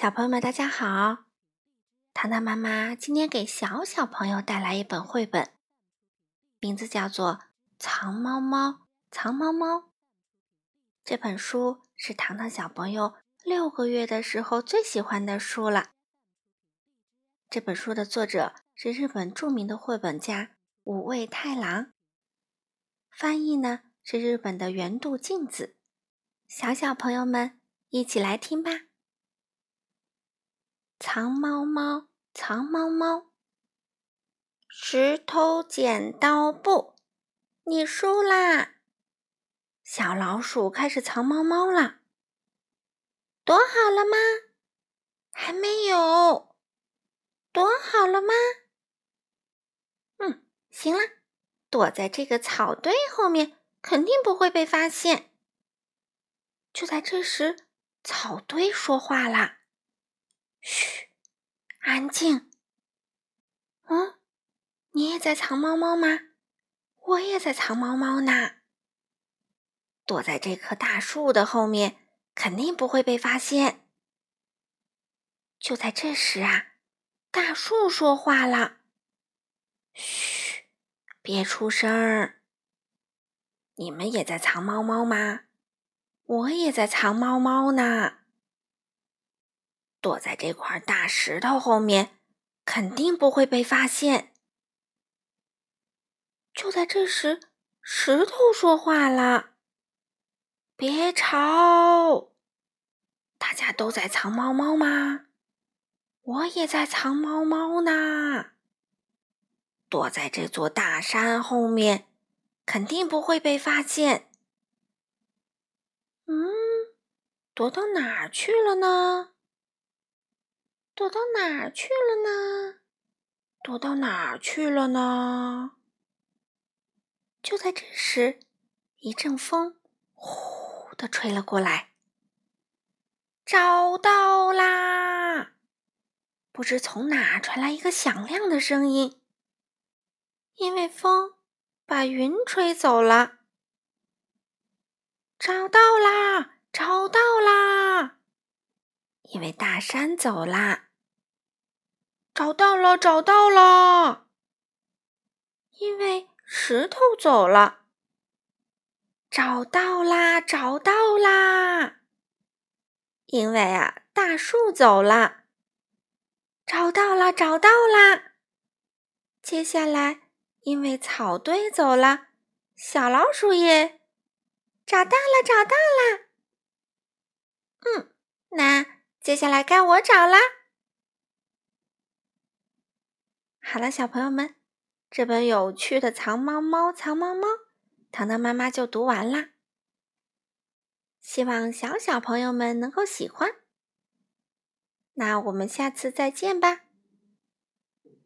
小朋友们，大家好！糖糖妈妈今天给小小朋友带来一本绘本，名字叫做《藏猫猫藏猫猫》。这本书是糖糖小朋友六个月的时候最喜欢的书了。这本书的作者是日本著名的绘本家五味太郎，翻译呢是日本的原度镜子。小小朋友们，一起来听吧。藏猫猫，藏猫猫。石头剪刀布，你输啦！小老鼠开始藏猫猫了。躲好了吗？还没有。躲好了吗？嗯，行了，躲在这个草堆后面，肯定不会被发现。就在这时，草堆说话啦。嘘，安静。嗯，你也在藏猫猫吗？我也在藏猫猫呢。躲在这棵大树的后面，肯定不会被发现。就在这时啊，大树说话了：“嘘，别出声儿。你们也在藏猫猫吗？我也在藏猫猫呢。”躲在这块大石头后面，肯定不会被发现。就在这时，石头说话了：“别吵！大家都在藏猫猫吗？我也在藏猫猫呢。躲在这座大山后面，肯定不会被发现。嗯，躲到哪儿去了呢？”躲到哪儿去了呢？躲到哪儿去了呢？就在这时，一阵风呼的吹了过来。找到啦！不知从哪传来一个响亮的声音。因为风把云吹走了。找到啦！找到啦！因为大山走啦。找到了，找到了！因为石头走了。找到啦，找到啦！因为啊，大树走了。找到了，找到啦！接下来，因为草堆走了，小老鼠也找到了，找到了。嗯，那接下来该我找啦。好了，小朋友们，这本有趣的《藏猫猫藏猫猫》，糖糖妈妈就读完啦。希望小小朋友们能够喜欢。那我们下次再见吧。